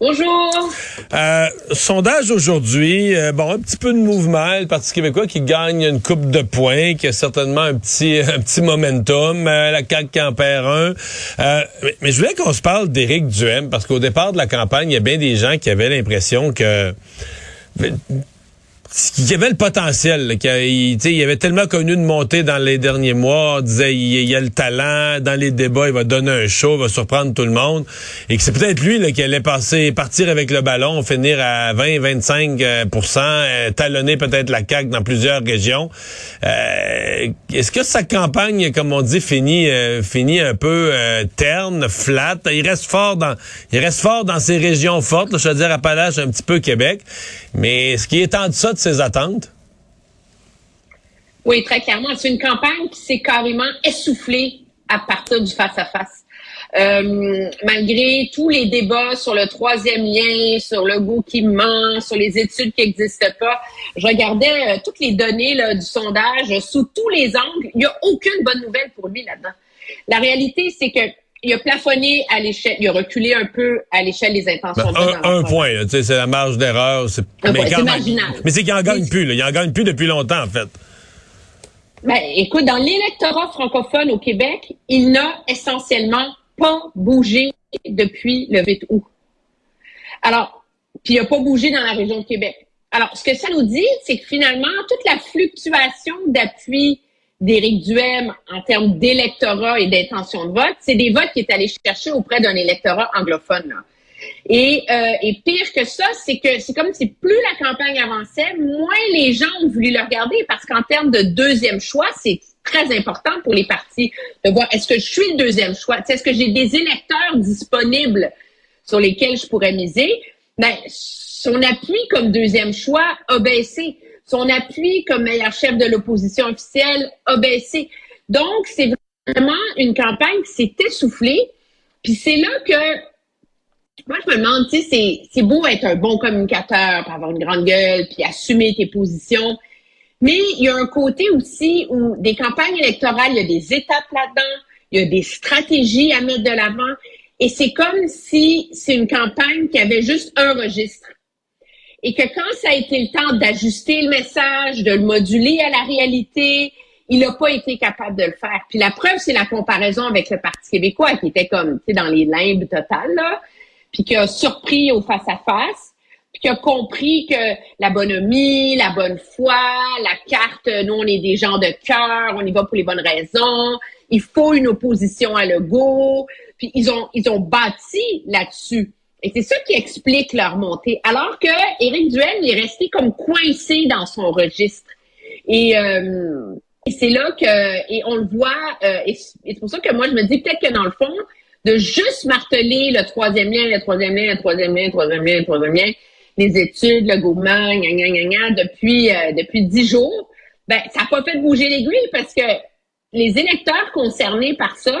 Bonjour. Euh, sondage aujourd'hui, euh, bon, un petit peu de mouvement, le Parti québécois qui gagne une coupe de points, qui a certainement un petit un petit momentum, euh, la CAQ qui en perd un. Euh, mais, mais, je voulais qu'on se parle d'Éric Duhem, parce qu'au départ de la campagne, il y a bien des gens qui avaient l'impression que il y avait le potentiel. Il, il avait tellement connu de montée dans les derniers mois. On disait il, y a le talent. Dans les débats, il va donner un show, il va surprendre tout le monde. Et que c'est peut-être lui là, qui allait passer, partir avec le ballon, finir à 20-25% euh, euh, talonner peut-être la CAQ dans plusieurs régions. Euh, Est-ce que sa campagne, comme on dit, finit, euh, finit un peu euh, terne, flat? Il reste fort dans il reste fort dans ces régions fortes, là, je veux dire Appalaches, un petit peu Québec. Mais ce qui est en deçà de ses attentes? Oui, très clairement. C'est une campagne qui s'est carrément essoufflée à partir du face-à-face. Euh, malgré tous les débats sur le troisième lien, sur le goût qui ment, sur les études qui n'existent pas, je regardais euh, toutes les données du sondage sous tous les angles. Il n'y a aucune bonne nouvelle pour lui là-dedans. La réalité, c'est que il a plafonné à l'échelle, il a reculé un peu à l'échelle des intentions ben, de Un, un point, c'est la marge d'erreur. C'est marginal. Mais c'est qu'il en gagne plus, là. il en gagne plus depuis longtemps, en fait. Ben, écoute, dans l'électorat francophone au Québec, il n'a essentiellement pas bougé depuis le 8 août. Alors, puis il n'a pas bougé dans la région de Québec. Alors, ce que ça nous dit, c'est que finalement, toute la fluctuation d'appui d'Éric Duhem en termes d'électorat et d'intention de vote, c'est des votes qu'il est allé chercher auprès d'un électorat anglophone. Et, euh, et pire que ça, c'est que c'est comme si plus la campagne avançait, moins les gens ont voulu le regarder parce qu'en termes de deuxième choix, c'est très important pour les partis de voir est-ce que je suis le deuxième choix, est-ce que j'ai des électeurs disponibles sur lesquels je pourrais miser? Ben, son appui comme deuxième choix a baissé son appui comme meilleur chef de l'opposition officielle a baissé. Donc, c'est vraiment une campagne qui s'est essoufflée. Puis c'est là que moi, je me demande, tu sais, c'est beau être un bon communicateur, avoir une grande gueule, puis assumer tes positions. Mais il y a un côté aussi où des campagnes électorales, il y a des étapes là-dedans, il y a des stratégies à mettre de l'avant. Et c'est comme si c'est une campagne qui avait juste un registre et que quand ça a été le temps d'ajuster le message, de le moduler à la réalité, il n'a pas été capable de le faire. Puis la preuve, c'est la comparaison avec le Parti québécois qui était comme, tu sais, dans les limbes totales, puis qui a surpris au face-à-face, puis qui a compris que la bonhomie, la bonne foi, la carte, nous, on est des gens de cœur, on y va pour les bonnes raisons, il faut une opposition à l'ego, puis ils ont, ils ont bâti là-dessus. Et c'est ça qui explique leur montée. Alors que Éric Duel est resté comme coincé dans son registre. Et, euh, et c'est là que, et on le voit, euh, et, c'est pour ça que moi je me dis peut-être que dans le fond, de juste marteler le troisième lien, le troisième lien, le troisième lien, le troisième lien, le troisième lien, les études, le gna, gna, gna, gna, depuis euh, depuis dix jours, ben ça n'a pas fait bouger l'aiguille parce que les électeurs concernés par ça,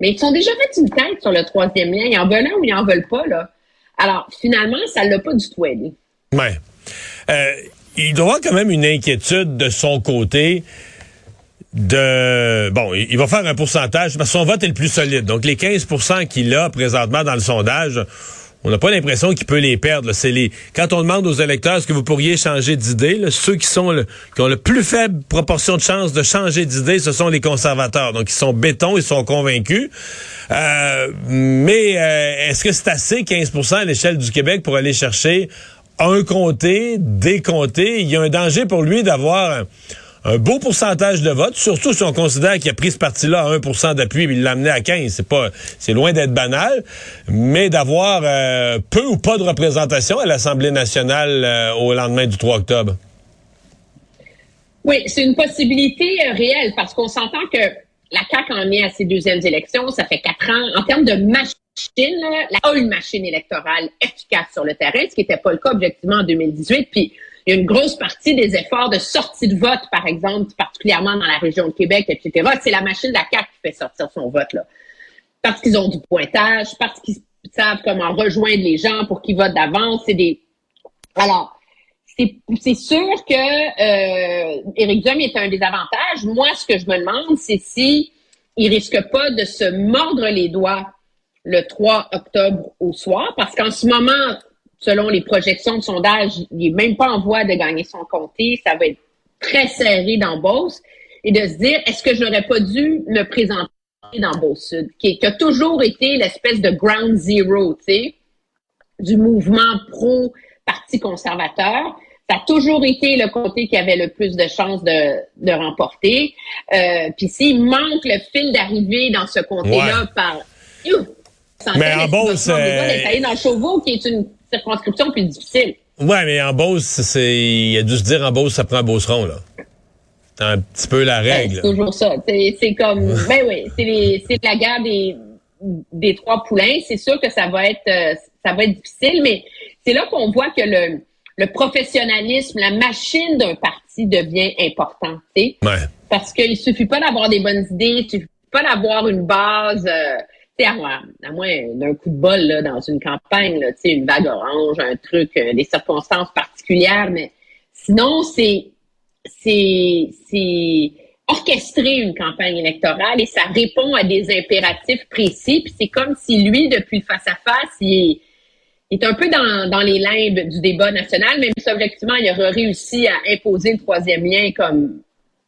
mais ils sont déjà fait une tête sur le troisième lien. Ils en veulent un ou ils en veulent pas, là. Alors, finalement, ça l'a pas du tout aidé. Ouais. Euh, il doit avoir quand même une inquiétude de son côté de bon, il va faire un pourcentage parce que son vote est le plus solide. Donc les 15% qu'il a présentement dans le sondage, on n'a pas l'impression qu'il peut les perdre. C'est les quand on demande aux électeurs est-ce que vous pourriez changer d'idée, ceux qui sont qui ont le plus faible proportion de chance de changer d'idée, ce sont les conservateurs. Donc ils sont béton, ils sont convaincus. Euh, mais euh, est-ce que c'est assez 15% à l'échelle du Québec pour aller chercher un comté, des comtés? Il y a un danger pour lui d'avoir un beau pourcentage de vote, surtout si on considère qu'il a pris ce parti-là à 1% d'appui et il l'a amené à 15. C'est pas, c'est loin d'être banal, mais d'avoir euh, peu ou pas de représentation à l'Assemblée nationale euh, au lendemain du 3 octobre. Oui, c'est une possibilité euh, réelle parce qu'on s'entend que la CAQ en est à ses deuxièmes élections, ça fait quatre ans. En termes de machine, elle a une machine électorale efficace sur le terrain, ce qui n'était pas le cas objectivement en 2018. Puis il y a une grosse partie des efforts de sortie de vote, par exemple, particulièrement dans la région de Québec, etc. C'est la machine de la CAQ qui fait sortir son vote, là. Parce qu'ils ont du pointage, parce qu'ils savent comment rejoindre les gens pour qu'ils votent d'avance. C'est des. Alors, c'est sûr que euh, Éric est un des avantages. Moi, ce que je me demande, c'est si il risque pas de se mordre les doigts le 3 octobre au soir, parce qu'en ce moment, selon les projections de sondage, il n'est même pas en voie de gagner son comté. Ça va être très serré dans Beauce. Et de se dire, est-ce que je n'aurais pas dû me présenter dans Beauce-Sud, qui, qui, a toujours été l'espèce de ground zero, tu sais, du mouvement pro-parti conservateur. Ça a toujours été le comté qui avait le plus de chances de, de remporter. Euh, Puis s'il manque le fil d'arrivée dans ce comté-là Ouais. par... Mais en Beauce, euh... dans Chauveau, qui est une circonscription plus difficile. Ouais, mais en Beauce, c'est, il a dû se dire en Beauce, ça prend Beauceron, là. C'est un petit peu la Ben, règle. c'est toujours ça. C'est comme, ben oui, c'est la guerre des, des trois poulains. C'est sûr que ça va être, euh, ça va être difficile, mais c'est là qu'on voit que le, le professionnalisme, la machine d'un parti devient important, tu sais. Ouais. Parce qu'il suffit pas d'avoir des bonnes idées, il suffit pas d'avoir une base, euh, à moins, d'un coup de bol là, dans une campagne, une vague orange, un truc, euh, des circonstances particulières, mais sinon, c'est orchestrer une campagne électorale et ça répond à des impératifs précis. Puis c'est comme si lui, depuis le face-à-face, il est un peu dans, dans les limbes du débat national, même si objectivement, il aurait réussi à imposer le troisième lien comme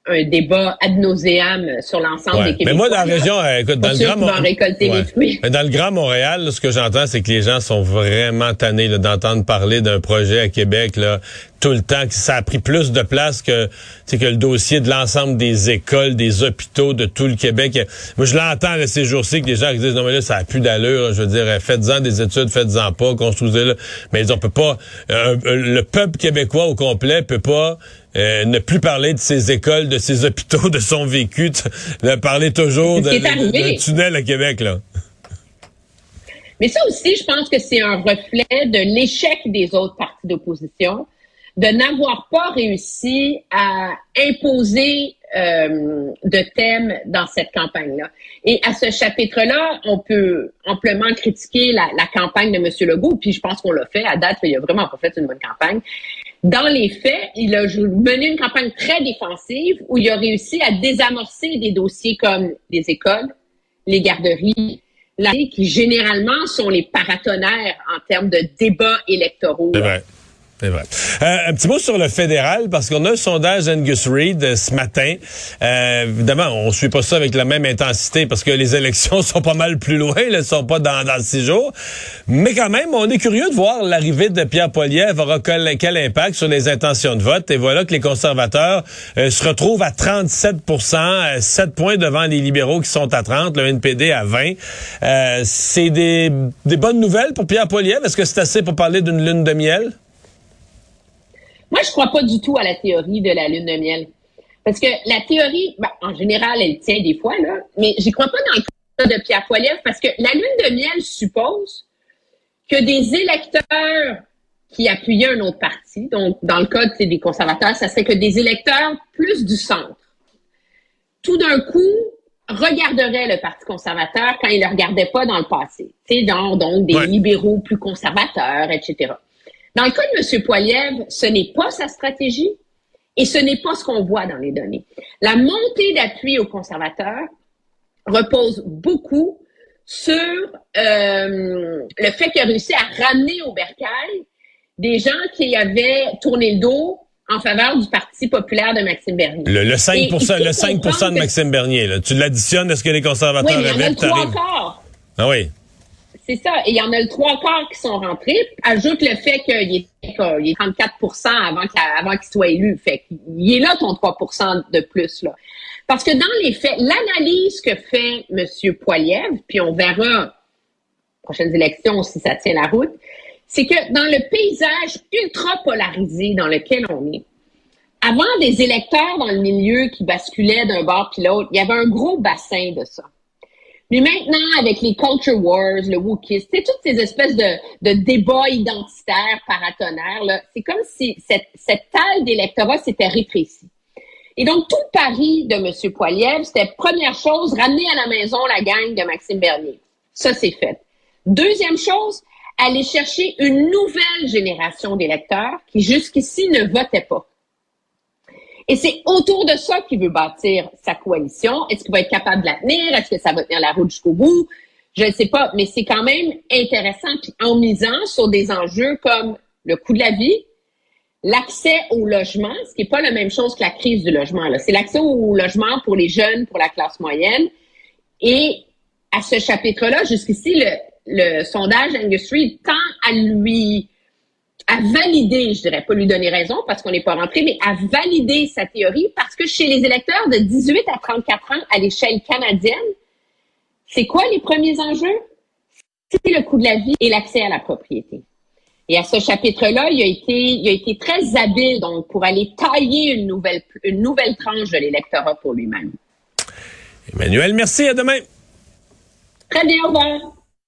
un débat ad nauseam sur l'ensemble Ouais. des Québécois. Mais moi, dans la région, euh, écoute, dans le Grand. Mais dans le Grand Montréal, là, ce que j'entends, c'est que les gens sont vraiment tannés d'entendre parler d'un projet à Québec là, tout le temps. que Ça a pris plus de place que, que le dossier de l'ensemble des écoles, des hôpitaux de tout le Québec. Moi, je l'entends là, ces jours-ci que les gens disent non mais là, ça a plus d'allure. là. Je veux dire, euh, faites-en des études, faites-en pas, construisez-le. Mais ils ont peut pas. euh, euh, le peuple québécois au complet peut pas. Euh, ne plus parler de ses écoles, de ses hôpitaux, de son vécu, de parler toujours d'un tunnel à Québec, là. Mais ça aussi, je pense que c'est un reflet de l'échec des autres partis d'opposition de n'avoir pas réussi à imposer euh, de thèmes dans cette campagne-là. Et à ce chapitre-là, on peut amplement critiquer la, la campagne de M. Legault, puis je pense qu'on l'a fait. À date, il a vraiment pas fait une bonne campagne. Dans les faits, il a mené une campagne très défensive où il a réussi à désamorcer des dossiers comme les écoles, les garderies, la qui généralement sont les paratonnerres en termes de débats électoraux. C'est vrai. Euh, un petit mot sur le fédéral, parce qu'on a un sondage Angus Reid euh, ce matin. Euh, évidemment, on suit pas ça avec la même intensité parce que les élections sont pas mal plus loin, elles sont pas dans, dans six jours. Mais quand même, on est curieux de voir l'arrivée de Pierre Poilievre aura quel, quel impact sur les intentions de vote. Et voilà que les conservateurs euh, se retrouvent à 37% euh, 7 points devant les libéraux qui sont à 30, le NPD à 20. Euh, c'est des, des bonnes nouvelles pour Pierre Poilievre? Est-ce que c'est assez pour parler d'une lune de miel? Moi, je crois pas du tout à la théorie de la lune de miel. Parce que la théorie, ben, en général, elle tient des fois, là, mais j'y crois pas dans le cas de Pierre Poilievre parce que la lune de miel suppose que des électeurs qui appuyaient un autre parti, donc dans le cas des conservateurs, ça serait que des électeurs plus du centre, tout d'un coup, regarderaient le Parti conservateur quand ils ne le regardaient pas dans le passé. Tu sais, donc, donc des Ouais. libéraux plus conservateurs, etc. Dans le cas de M. Poilievre, ce n'est pas sa stratégie et ce n'est pas ce qu'on voit dans les données. La montée d'appui aux conservateurs repose beaucoup sur euh, le fait qu'il a réussi à ramener au bercail des gens qui avaient tourné le dos en faveur du Parti populaire de Maxime Bernier. Le, le 5, Et il le 5 comprendre de que- Maxime Bernier, là. tu l'additionnes à ce que les Oui, conservateurs mais il y en a avaient, le puis trois t'arrives- quarts. Ah oui. C'est ça. Et il y en a le trois quarts qui sont rentrés. Ajoute le fait qu'il est, qu'il est 34 avant qu'il avant qu'il soit élu. Fait qu'il est là ton 3% de plus. là. Parce que dans les faits, l'analyse que fait M. Poiliev, puis on verra prochaines élections si ça tient la route, c'est que dans le paysage ultra polarisé dans lequel on est, avant des électeurs dans le milieu qui basculaient d'un bord puis l'autre, il y avait un gros bassin de ça. Mais maintenant, avec les culture wars, le wokisme, c'est toutes ces espèces de, de débats identitaires, paratonnerres, c'est comme si cette, cette taille d'électorat s'était rétrécie. Et donc, tout le pari de M. Poiliev, c'était première chose, ramener à la maison la gang de Maxime Bernier. Ça, c'est fait. Deuxième chose, aller chercher une nouvelle génération d'électeurs qui jusqu'ici ne votaient pas. Et c'est autour de ça qu'il veut bâtir sa coalition. Est-ce qu'il va être capable de la tenir? Est-ce que ça va tenir la route jusqu'au bout? Je ne sais pas, mais c'est quand même intéressant. Puis en misant sur des enjeux comme le coût de la vie, l'accès au logement, ce qui n'est pas la même chose que la crise du logement. C'est l'accès au logement pour les jeunes, pour la classe moyenne. Et à ce chapitre-là, jusqu'ici, le, le sondage Angus tend à lui à valider, je dirais pas lui donner raison parce qu'on n'est pas rentré, mais à valider sa théorie parce que chez les électeurs de 18 à 34 ans à l'échelle canadienne, c'est quoi les premiers enjeux? C'est le coût de la vie et l'accès à la propriété. Et à ce chapitre-là, il a été, il a été très habile donc pour aller tailler une nouvelle, une nouvelle tranche de l'électorat pour lui-même. Emmanuel, merci. À demain. Très bien, au revoir.